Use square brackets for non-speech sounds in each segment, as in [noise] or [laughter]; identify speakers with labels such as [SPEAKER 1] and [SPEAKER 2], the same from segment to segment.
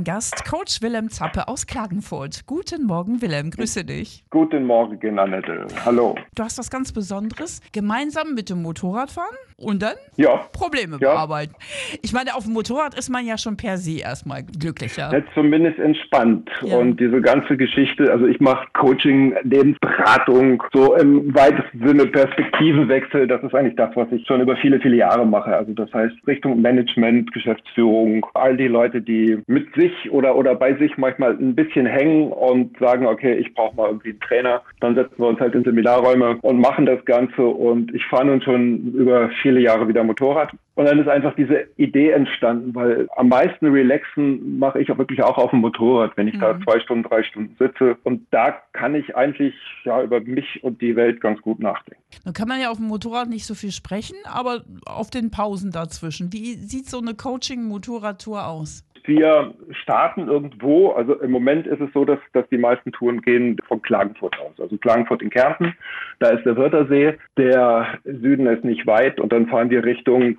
[SPEAKER 1] Mein Gast, Coach Willem Zappe aus Klagenfurt. Guten Morgen, Willem, grüße dich.
[SPEAKER 2] Guten Morgen, Annette. Hallo.
[SPEAKER 1] Du hast was ganz Besonderes, gemeinsam mit dem Motorrad fahren und dann
[SPEAKER 2] Ja,
[SPEAKER 1] Probleme
[SPEAKER 2] Ja.
[SPEAKER 1] bearbeiten. Ich meine, auf dem Motorrad ist man ja schon per se erstmal glücklicher.
[SPEAKER 2] jetzt zumindest entspannt.
[SPEAKER 1] Ja.
[SPEAKER 2] Und diese ganze Geschichte, also ich mache Coaching, Lebensberatung, so im weitesten Sinne Perspektivenwechsel. Das ist eigentlich das, was ich schon über viele, viele Jahre mache. Also das heißt Richtung Management, Geschäftsführung, all die Leute, die mit sich oder, oder bei sich manchmal ein bisschen hängen und sagen, okay, ich brauche mal irgendwie einen Trainer. Dann setzen wir uns halt in Seminarräume und machen das Ganze. Und ich fahre nun schon über viele Jahre wieder Motorrad. Und dann ist einfach diese Idee entstanden, weil am meisten relaxen mache ich auch wirklich auch auf dem Motorrad, wenn ich da zwei Stunden, drei Stunden sitze. Und da kann ich eigentlich ja über mich und die Welt ganz gut nachdenken.
[SPEAKER 1] Nun kann man ja auf dem Motorrad nicht so viel sprechen, aber auf den Pausen dazwischen. Wie sieht so eine Coaching-Motorradtour aus?
[SPEAKER 2] Wir starten irgendwo, also im Moment ist es so, dass, dass die meisten Touren gehen von Klagenfurt aus. Also Klagenfurt in Kärnten, da ist der Wörthersee, der Süden ist nicht weit und dann fahren wir Richtung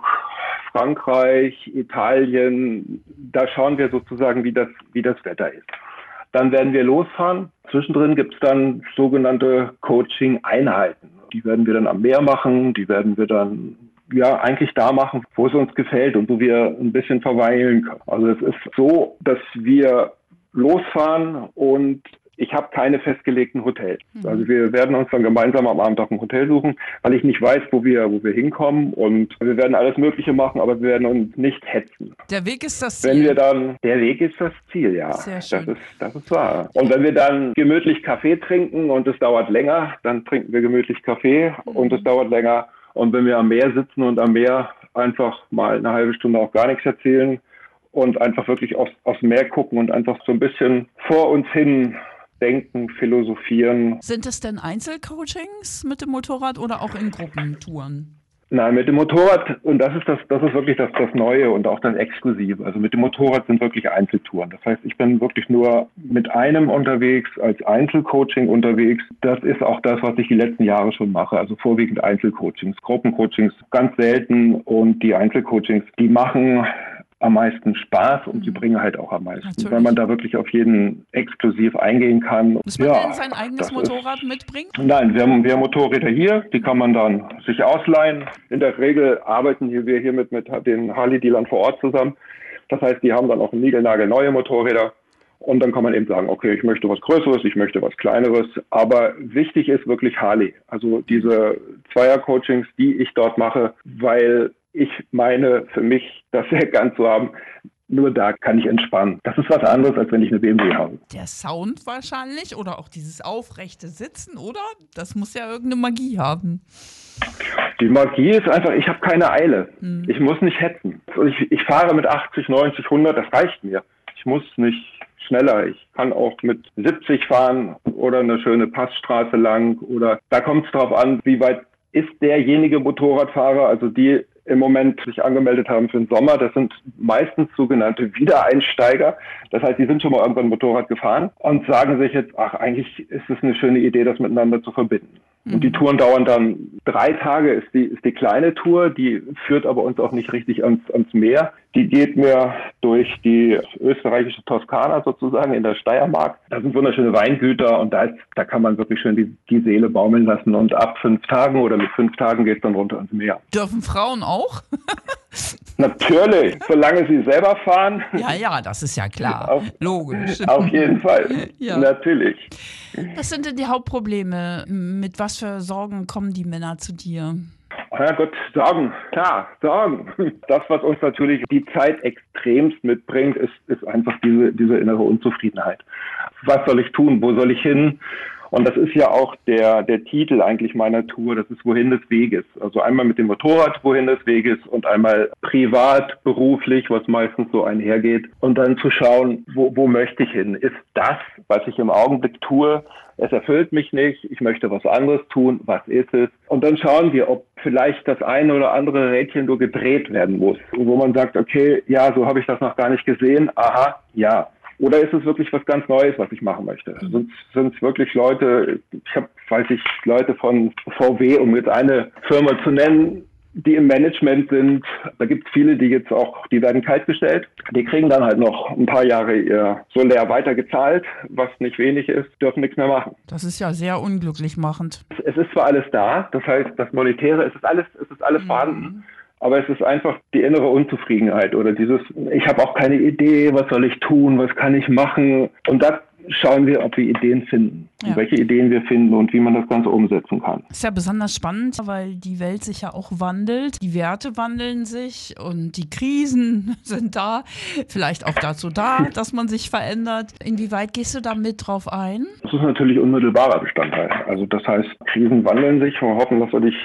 [SPEAKER 2] Frankreich, Italien. Da schauen wir sozusagen, wie das, wie das Wetter ist. Dann werden wir losfahren. Zwischendrin gibt es dann sogenannte Coaching-Einheiten. Die werden wir dann am Meer machen, die werden wir dann ja eigentlich da machen, wo es uns gefällt und wo wir ein bisschen verweilen können. Also es ist so, dass wir losfahren und ich habe keine festgelegten Hotels. Also wir werden uns dann gemeinsam am Abend auch ein Hotel suchen, weil ich nicht weiß, wo wir, wo wir hinkommen und wir werden alles Mögliche machen, aber wir werden uns nicht hetzen.
[SPEAKER 1] Der Weg ist das
[SPEAKER 2] Wenn wir
[SPEAKER 1] Ziel.
[SPEAKER 2] dann, der Weg ist das Ziel, ja.
[SPEAKER 1] Sehr
[SPEAKER 2] Das
[SPEAKER 1] schön.
[SPEAKER 2] ist, das ist wahr. Und wenn wir dann gemütlich Kaffee trinken und es dauert länger, dann trinken wir gemütlich Kaffee und es dauert länger. Und wenn wir am Meer sitzen und am Meer einfach mal eine halbe Stunde auch gar nichts erzählen und einfach wirklich aufs, aufs Meer gucken und einfach so ein bisschen vor uns hin denken, philosophieren,
[SPEAKER 1] Sind es denn Einzelcoachings mit dem Motorrad oder auch in Gruppentouren?
[SPEAKER 2] Nein, mit dem Motorrad, und das ist das, das ist wirklich das, das Neue und auch das Exklusive. Also mit dem Motorrad sind wirklich Einzeltouren. Das heißt, ich bin wirklich nur mit einem unterwegs, als Einzelcoaching unterwegs. Das ist auch das, was ich die letzten Jahre schon mache. Also vorwiegend Einzelcoachings, Gruppencoachings ganz selten und die Einzelcoachings, die machen am meisten Spaß und sie bringen halt auch am meisten.
[SPEAKER 1] Natürlich.
[SPEAKER 2] Wenn man da wirklich auf jeden exklusiv eingehen kann.
[SPEAKER 1] Muss man
[SPEAKER 2] ja,
[SPEAKER 1] denn sein eigenes
[SPEAKER 2] das ist-
[SPEAKER 1] Motorrad mitbringen?
[SPEAKER 2] Nein, wir haben, wir haben Motorräder hier, die kann man dann sich ausleihen. In der Regel arbeiten hier, wir hier mit, mit den Harley-Dealern vor Ort zusammen. Das heißt, die haben dann auch niegelnagelneue Motorräder. Und dann kann man eben sagen, okay, ich möchte was Größeres, ich möchte was Kleineres. Aber wichtig ist wirklich Harley. Also diese Zweier-Coachings, die ich dort mache, weil ich meine, für mich das sehr [laughs] ganz zu haben, nur da kann ich entspannen. Das ist was anderes, als wenn ich eine BMW habe.
[SPEAKER 1] Der Sound wahrscheinlich oder auch dieses aufrechte Sitzen, oder? Das muss ja irgendeine Magie haben.
[SPEAKER 2] Die Magie ist einfach, ich habe keine Eile. Ich muss nicht hetzen. Also Ich, ich fahre mit 80, 90, 100, das reicht mir. Ich muss nicht schneller. Ich kann auch mit 70 fahren oder eine schöne Passstraße lang oder da kommt es drauf an, wie weit ist derjenige Motorradfahrer, also die im Moment sich angemeldet haben für den Sommer, das sind meistens sogenannte Wiedereinsteiger. Das heißt, die sind schon mal irgendwann Motorrad gefahren und sagen sich jetzt, ach, eigentlich ist es eine schöne Idee, das miteinander zu verbinden. Und die Touren dauern dann drei Tage, ist die, ist die kleine Tour, die führt aber uns auch nicht richtig ans, ans Meer. Die geht mir durch die österreichische Toskana sozusagen in der Steiermark. Da sind wunderschöne Weingüter und da, ist, da kann man wirklich schön die, die Seele baumeln lassen. Und ab fünf Tagen oder mit fünf Tagen geht es dann runter ans Meer.
[SPEAKER 1] Dürfen Frauen auch? [laughs]
[SPEAKER 2] Natürlich, solange sie selber fahren,
[SPEAKER 1] ja, ja, das ist ja klar.
[SPEAKER 2] Auf-
[SPEAKER 1] Logisch.
[SPEAKER 2] auf jeden Fall. [laughs]
[SPEAKER 1] Ja.
[SPEAKER 2] Natürlich.
[SPEAKER 1] Was sind denn die Hauptprobleme? Mit was für Sorgen kommen die Männer zu dir?
[SPEAKER 2] Ja Gott, Sorgen, klar, Sorgen. Das, was uns natürlich die Zeit extremst mitbringt, ist, ist einfach diese, diese innere Unzufriedenheit. Was soll ich tun? Wo soll ich hin? Und das ist ja auch der, der Titel eigentlich meiner Tour, das ist Wohin des Weges. Also einmal mit dem Motorrad Wohin des Weges und einmal privat, beruflich, was meistens so einhergeht. Und dann zu schauen, wo, wo möchte ich hin? Ist das, was ich im Augenblick tue, es erfüllt mich nicht, ich möchte was anderes tun, was ist es? Und dann schauen wir, ob vielleicht das eine oder andere Rädchen nur gedreht werden muss, wo man sagt, okay, ja, so habe ich das noch gar nicht gesehen, aha, ja. Oder ist es wirklich was ganz Neues, was ich machen möchte? Sind es wirklich Leute, ich habe, weiß ich, Leute von VW, um jetzt eine Firma zu nennen, die im Management sind, da gibt es viele, die jetzt auch, die werden kaltgestellt. Die kriegen dann halt noch ein paar Jahre ihr Solär weiter gezahlt, was nicht wenig ist, dürfen nichts mehr machen.
[SPEAKER 1] Das ist ja sehr unglücklich machend.
[SPEAKER 2] Es ist zwar alles da, das heißt, das Monetäre, es ist alles, es ist alles mhm. vorhanden. Aber es ist einfach die innere Unzufriedenheit oder dieses, ich habe auch keine Idee, was soll ich tun, was kann ich machen. Und das schauen wir, ob wir Ideen finden. Ja. Welche Ideen wir finden und wie man das Ganze umsetzen kann.
[SPEAKER 1] Ist ja besonders spannend, weil die Welt sich ja auch wandelt. Die Werte wandeln sich und die Krisen [laughs] sind da. Vielleicht auch dazu da, [laughs] dass man sich verändert. Inwieweit gehst du da mit drauf ein?
[SPEAKER 2] Das ist natürlich unmittelbarer Bestandteil. Also das heißt, Krisen wandeln sich. Wir hoffen, dass sich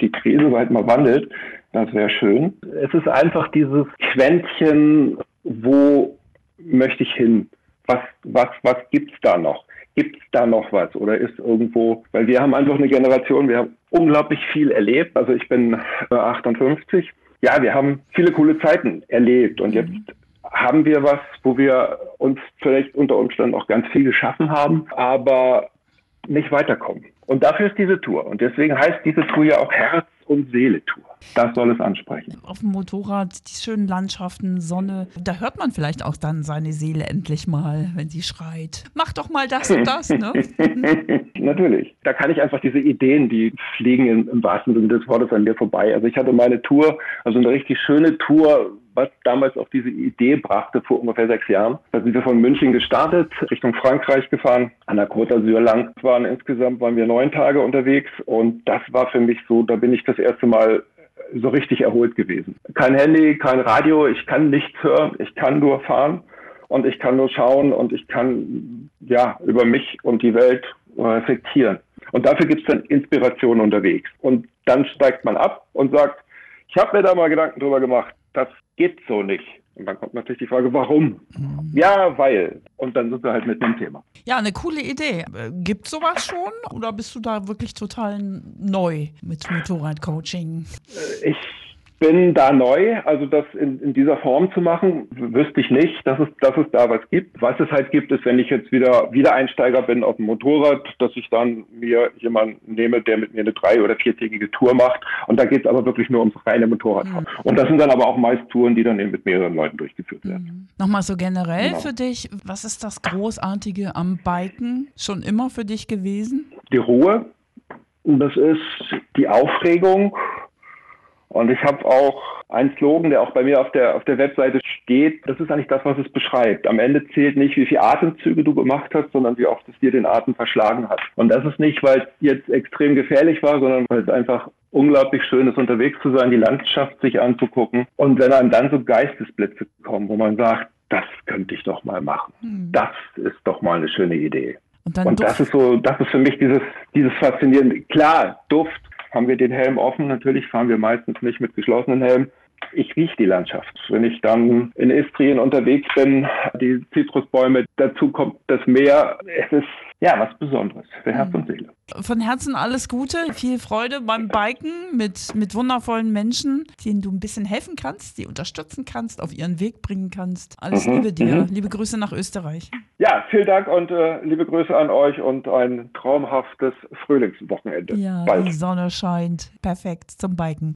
[SPEAKER 2] die Krise bald mal wandelt. Das wäre schön. Es ist einfach dieses Quäntchen, wo möchte ich hin? was, was, was gibt's da noch? Gibt's da noch was? Oder ist irgendwo, weil wir haben einfach eine Generation, wir haben unglaublich viel erlebt. Also ich bin 58. Äh, ja, wir haben viele coole Zeiten erlebt und jetzt haben wir was, wo wir uns vielleicht unter Umständen auch ganz viel geschaffen haben, aber nicht weiterkommen. Und dafür ist diese Tour. Und deswegen heißt diese Tour ja auch Herz und Seele Tour. Das soll es ansprechen.
[SPEAKER 1] Auf dem Motorrad, die schönen Landschaften, Sonne, da hört man vielleicht auch dann seine Seele endlich mal, wenn sie schreit. Mach doch mal das und das, ne? [laughs]
[SPEAKER 2] Natürlich. Da kann ich einfach diese Ideen, die fliegen im, im wahrsten Sinne des Wortes an mir vorbei. Also ich hatte meine Tour, also eine richtig schöne Tour, was damals auf diese Idee brachte vor ungefähr sechs Jahren. Da sind wir von München gestartet, Richtung Frankreich gefahren, an der Côte d'Azur lang. Waren insgesamt waren wir neun Tage unterwegs und das war für mich so, da bin ich das erste Mal so richtig erholt gewesen. Kein Handy, kein Radio, ich kann nichts hören, ich kann nur fahren und ich kann nur schauen und ich kann ja über mich und die Welt reflektieren. Und dafür gibt es dann Inspiration unterwegs. Und dann steigt man ab und sagt, ich habe mir da mal Gedanken drüber gemacht, das geht so nicht. Und dann kommt natürlich die Frage, warum? Mhm. Ja, weil. Und dann sind wir halt mit dem Thema.
[SPEAKER 1] Ja, eine coole Idee. Gibt es sowas schon oder bist du da wirklich total neu mit Motorradcoaching?
[SPEAKER 2] Ich bin da neu, also das in, in, dieser Form zu machen, wüsste ich nicht, dass es, dass es da was gibt. Was es halt gibt, ist, wenn ich jetzt wieder Wiedereinsteiger bin auf dem Motorrad, dass ich dann mir jemanden nehme, der mit mir eine drei- oder viertägige Tour macht. Und da geht es aber wirklich nur ums reine Motorradfahren. Mhm. Und das sind dann aber auch meist Touren, die dann eben mit mehreren Leuten durchgeführt werden. Mhm.
[SPEAKER 1] Nochmal so generell genau. für dich, was ist das Großartige am Biken schon immer für dich gewesen?
[SPEAKER 2] Die Ruhe. Das ist die Aufregung und ich habe auch einen Slogan, der auch bei mir auf der, auf der Webseite steht. Das ist eigentlich das, was es beschreibt. Am Ende zählt nicht, wie viele Atemzüge du gemacht hast, sondern wie oft es dir den Atem verschlagen hat. Und das ist nicht, weil es jetzt extrem gefährlich war, sondern weil es einfach unglaublich schön ist, unterwegs zu sein, die Landschaft sich anzugucken. Und wenn einem dann so Geistesblitze kommen, wo man sagt, das könnte ich doch mal machen. Hm. Das ist doch mal eine schöne Idee. Und, und das ist so, das ist für mich dieses, dieses Faszinierende. Klar, Duft, haben wir den Helm offen. Natürlich fahren wir meistens nicht mit geschlossenen Helm. Ich rieche die Landschaft. Wenn ich dann in Istrien unterwegs bin, die Zitrusbäume, dazu kommt das Meer. Es ist ja was Besonderes für Herz und Seele.
[SPEAKER 1] Von Herzen alles Gute, viel Freude beim Biken mit, mit wundervollen Menschen, denen du ein bisschen helfen kannst, die unterstützen kannst, auf ihren Weg bringen kannst. Alles mhm, Liebe dir. Mhm. Liebe Grüße nach Österreich.
[SPEAKER 2] Ja, vielen Dank und äh, liebe Grüße an euch und ein traumhaftes Frühlingswochenende.
[SPEAKER 1] Ja, Bald. die Sonne scheint. Perfekt zum Biken.